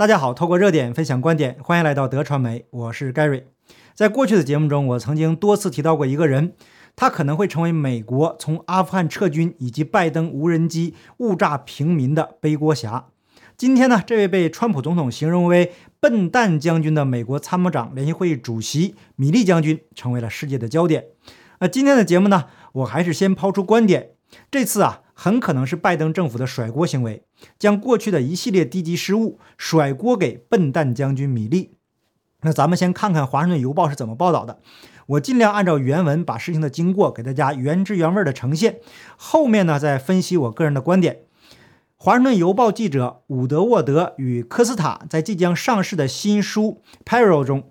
大家好，透过热点分享观点，欢迎来到德传媒，我是 Gary。在过去的节目中，我曾经多次提到过一个人，他可能会成为美国从阿富汗撤军以及拜登无人机误炸平民的背锅侠。今天呢，这位被川普总统形容为“笨蛋将军”的美国参谋长联席会议主席米利将军成为了世界的焦点。那今天的节目呢，我还是先抛出观点，这次啊。很可能是拜登政府的甩锅行为，将过去的一系列低级失误甩锅给笨蛋将军米利。那咱们先看看《华盛顿邮报》是怎么报道的，我尽量按照原文把事情的经过给大家原汁原味的呈现，后面呢再分析我个人的观点。《华盛顿邮报》记者伍德沃德与科斯塔在即将上市的新书《Peril》中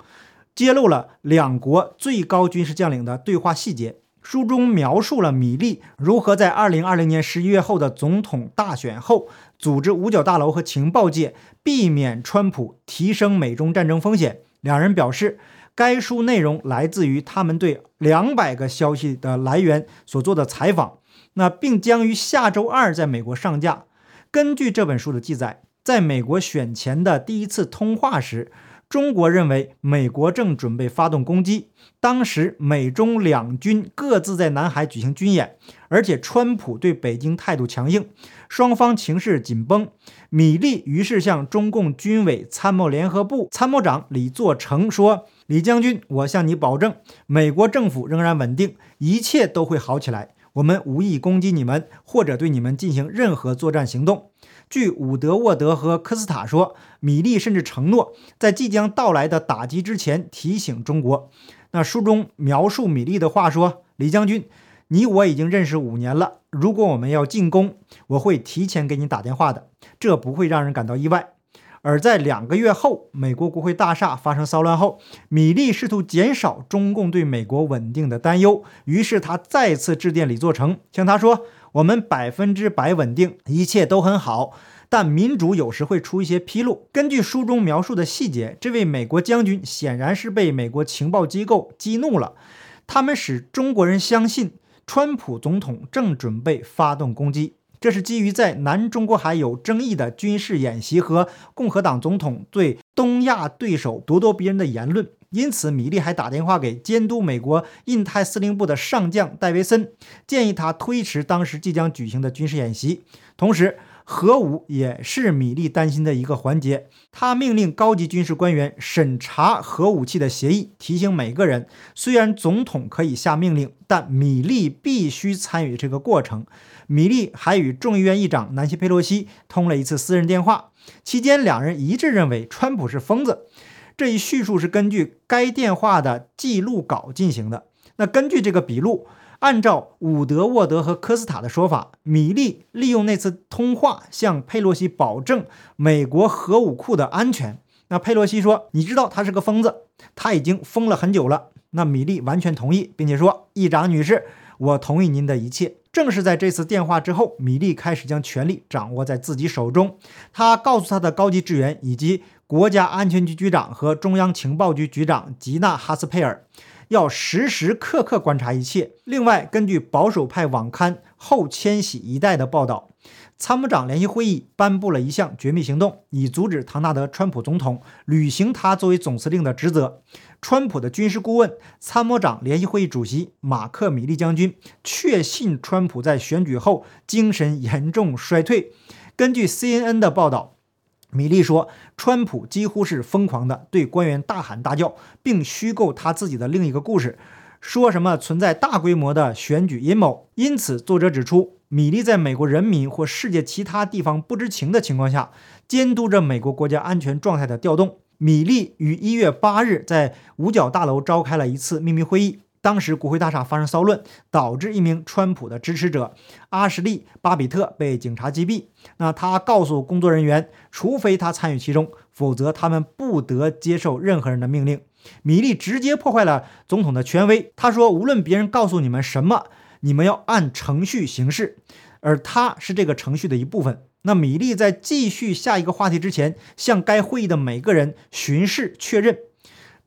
揭露了两国最高军事将领的对话细节。书中描述了米利如何在2020年11月后的总统大选后，组织五角大楼和情报界避免川普提升美中战争风险。两人表示，该书内容来自于他们对两百个消息的来源所做的采访，那并将于下周二在美国上架。根据这本书的记载，在美国选前的第一次通话时。中国认为美国正准备发动攻击，当时美中两军各自在南海举行军演，而且川普对北京态度强硬，双方情势紧绷。米利于是向中共军委参谋联合部参谋长李作成说：“李将军，我向你保证，美国政府仍然稳定，一切都会好起来。我们无意攻击你们，或者对你们进行任何作战行动。”据伍德沃德和科斯塔说，米利甚至承诺在即将到来的打击之前提醒中国。那书中描述米利的话说：“李将军，你我已经认识五年了。如果我们要进攻，我会提前给你打电话的，这不会让人感到意外。”而在两个月后，美国国会大厦发生骚乱后，米利试图减少中共对美国稳定的担忧，于是他再次致电李作成，向他说。我们百分之百稳定，一切都很好，但民主有时会出一些纰漏。根据书中描述的细节，这位美国将军显然是被美国情报机构激怒了，他们使中国人相信川普总统正准备发动攻击。这是基于在南中国海有争议的军事演习和共和党总统对东亚对手咄咄逼人的言论。因此，米利还打电话给监督美国印太司令部的上将戴维森，建议他推迟当时即将举行的军事演习。同时，核武也是米利担心的一个环节。他命令高级军事官员审查核武器的协议，提醒每个人：虽然总统可以下命令，但米利必须参与这个过程。米利还与众议院议长南希·佩洛西通了一次私人电话，期间两人一致认为川普是疯子。这一叙述是根据该电话的记录稿进行的。那根据这个笔录，按照伍德沃德和科斯塔的说法，米利利用那次通话向佩洛西保证美国核武库的安全。那佩洛西说：“你知道他是个疯子，他已经疯了很久了。”那米利完全同意，并且说：“议长女士，我同意您的一切。”正是在这次电话之后，米利开始将权力掌握在自己手中。他告诉他的高级职员以及国家安全局局长和中央情报局局长吉娜·哈斯佩尔，要时时刻刻观察一切。另外，根据保守派网刊《后千禧一代》的报道，参谋长联席会议颁布了一项绝密行动，以阻止唐纳德·川普总统履行他作为总司令的职责。川普的军事顾问、参谋长联席会议主席马克·米利将军确信川普在选举后精神严重衰退。根据 CNN 的报道，米利说，川普几乎是疯狂的，对官员大喊大叫，并虚构他自己的另一个故事，说什么存在大规模的选举阴谋。因此，作者指出，米利在美国人民或世界其他地方不知情的情况下，监督着美国国家安全状态的调动。米利于一月八日在五角大楼召开了一次秘密会议，当时国会大厦发生骚乱，导致一名川普的支持者阿什利·巴比特被警察击毙。那他告诉工作人员，除非他参与其中，否则他们不得接受任何人的命令。米利直接破坏了总统的权威。他说：“无论别人告诉你们什么，你们要按程序行事，而他是这个程序的一部分。”那米利在继续下一个话题之前，向该会议的每个人巡视确认，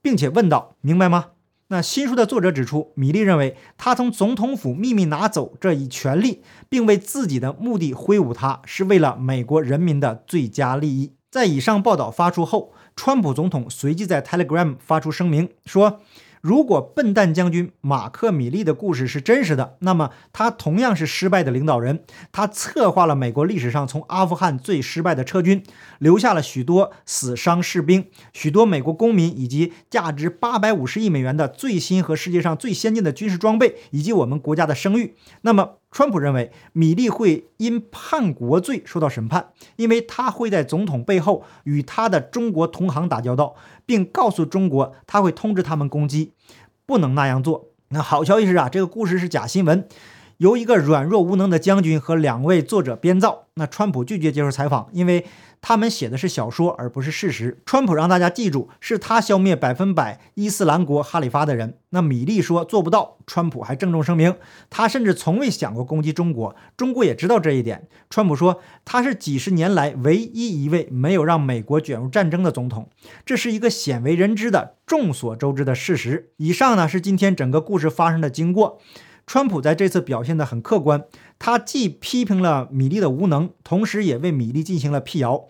并且问道：“明白吗？”那新书的作者指出，米利认为他从总统府秘密拿走这一权利，并为自己的目的挥舞它，是为了美国人民的最佳利益。在以上报道发出后，川普总统随即在 Telegram 发出声明说。如果笨蛋将军马克·米利的故事是真实的，那么他同样是失败的领导人。他策划了美国历史上从阿富汗最失败的撤军，留下了许多死伤士兵、许多美国公民以及价值八百五十亿美元的最新和世界上最先进的军事装备，以及我们国家的声誉。那么，川普认为米利会因叛国罪受到审判，因为他会在总统背后与他的中国同行打交道，并告诉中国他会通知他们攻击，不能那样做。那好消息是啊，这个故事是假新闻，由一个软弱无能的将军和两位作者编造。那川普拒绝接受采访，因为。他们写的是小说，而不是事实。川普让大家记住，是他消灭百分百伊斯兰国哈里发的人。那米利说做不到，川普还郑重声明，他甚至从未想过攻击中国，中国也知道这一点。川普说，他是几十年来唯一一位没有让美国卷入战争的总统，这是一个鲜为人知的、众所周知的事实。以上呢是今天整个故事发生的经过。川普在这次表现得很客观，他既批评了米利的无能，同时也为米利进行了辟谣。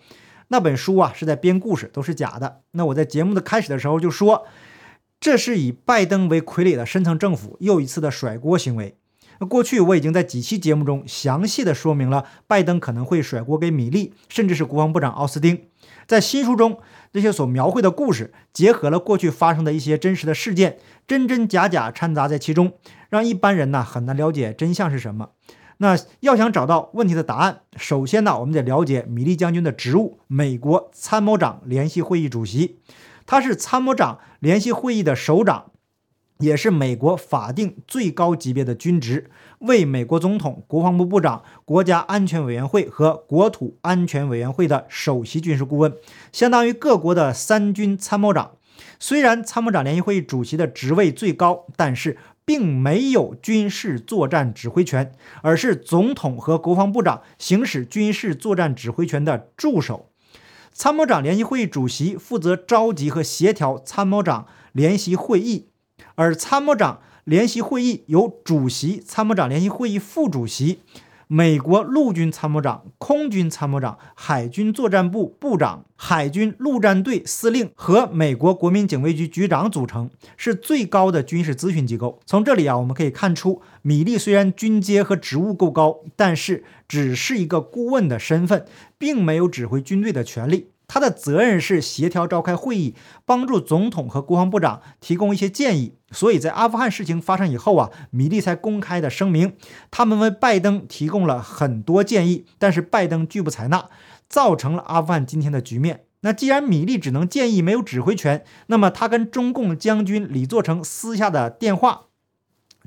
那本书啊是在编故事，都是假的。那我在节目的开始的时候就说，这是以拜登为傀儡的深层政府又一次的甩锅行为。那过去我已经在几期节目中详细的说明了，拜登可能会甩锅给米利，甚至是国防部长奥斯汀。在新书中，这些所描绘的故事结合了过去发生的一些真实的事件，真真假假掺杂在其中，让一般人呢很难了解真相是什么。那要想找到问题的答案，首先呢，我们得了解米利将军的职务——美国参谋长联席会议主席，他是参谋长联席会议的首长。也是美国法定最高级别的军职，为美国总统、国防部部长、国家安全委员会和国土安全委员会的首席军事顾问，相当于各国的三军参谋长。虽然参谋长联席会议主席的职位最高，但是并没有军事作战指挥权，而是总统和国防部长行使军事作战指挥权的助手。参谋长联席会议主席负责召集和协调参谋长联席会议。而参谋长联席会议由主席、参谋长联席会议副主席、美国陆军参谋长、空军参谋长、海军作战部部长、海军陆战队司令和美国国民警卫局局长组成，是最高的军事咨询机构。从这里啊，我们可以看出，米利虽然军阶和职务够高，但是只是一个顾问的身份，并没有指挥军队的权利。他的责任是协调召开会议，帮助总统和国防部长提供一些建议。所以在阿富汗事情发生以后啊，米利才公开的声明，他们为拜登提供了很多建议，但是拜登拒不采纳，造成了阿富汗今天的局面。那既然米利只能建议，没有指挥权，那么他跟中共将军李作成私下的电话，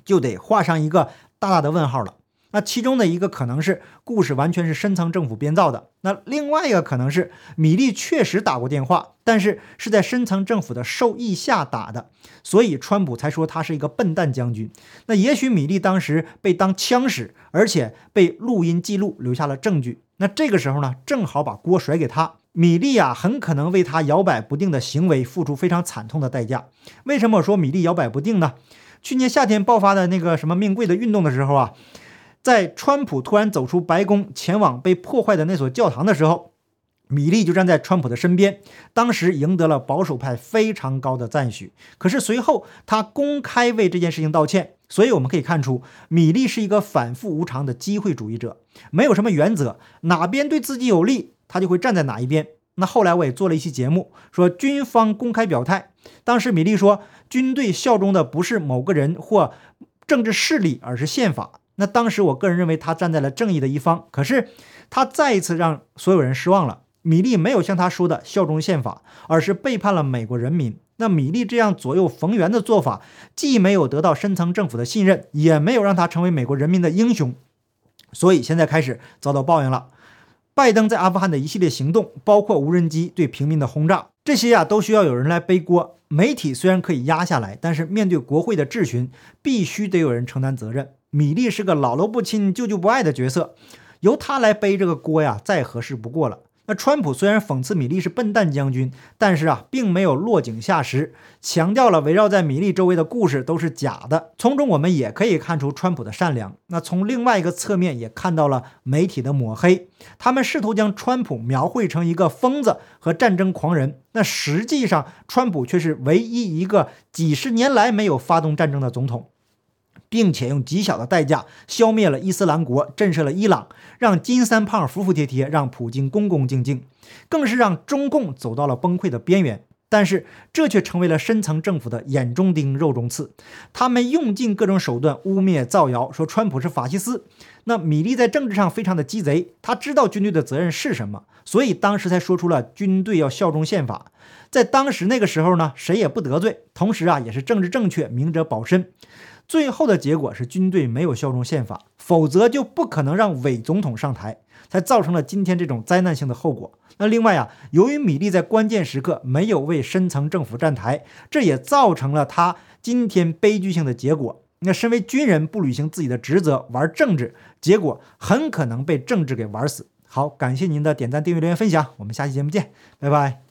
就得画上一个大大的问号了。那其中的一个可能是故事完全是深层政府编造的，那另外一个可能是米利确实打过电话，但是是在深层政府的授意下打的，所以川普才说他是一个笨蛋将军。那也许米利当时被当枪使，而且被录音记录留下了证据。那这个时候呢，正好把锅甩给他，米利啊，很可能为他摇摆不定的行为付出非常惨痛的代价。为什么我说米利摇摆不定呢？去年夏天爆发的那个什么命贵的运动的时候啊。在川普突然走出白宫，前往被破坏的那所教堂的时候，米利就站在川普的身边，当时赢得了保守派非常高的赞许。可是随后他公开为这件事情道歉，所以我们可以看出，米利是一个反复无常的机会主义者，没有什么原则，哪边对自己有利，他就会站在哪一边。那后来我也做了一期节目，说军方公开表态，当时米利说，军队效忠的不是某个人或政治势力，而是宪法。那当时我个人认为他站在了正义的一方，可是他再一次让所有人失望了。米利没有像他说的效忠宪法，而是背叛了美国人民。那米利这样左右逢源的做法，既没有得到深层政府的信任，也没有让他成为美国人民的英雄，所以现在开始遭到报应了。拜登在阿富汗的一系列行动，包括无人机对平民的轰炸，这些呀都需要有人来背锅。媒体虽然可以压下来，但是面对国会的质询，必须得有人承担责任。米利是个姥姥不亲、舅舅不爱的角色，由他来背这个锅呀，再合适不过了。那川普虽然讽刺米利是笨蛋将军，但是啊，并没有落井下石，强调了围绕在米利周围的故事都是假的。从中我们也可以看出川普的善良。那从另外一个侧面也看到了媒体的抹黑，他们试图将川普描绘成一个疯子和战争狂人。那实际上，川普却是唯一一个几十年来没有发动战争的总统。并且用极小的代价消灭了伊斯兰国，震慑了伊朗，让金三胖服服帖帖，让普京恭恭敬敬，更是让中共走到了崩溃的边缘。但是这却成为了深层政府的眼中钉、肉中刺。他们用尽各种手段污蔑、造谣，说川普是法西斯。那米利在政治上非常的鸡贼，他知道军队的责任是什么，所以当时才说出了军队要效忠宪法。在当时那个时候呢，谁也不得罪，同时啊，也是政治正确，明哲保身。最后的结果是军队没有效忠宪法，否则就不可能让伪总统上台，才造成了今天这种灾难性的后果。那另外啊，由于米利在关键时刻没有为深层政府站台，这也造成了他今天悲剧性的结果。那身为军人不履行自己的职责，玩政治，结果很可能被政治给玩死。好，感谢您的点赞、订阅、留言、分享，我们下期节目见，拜拜。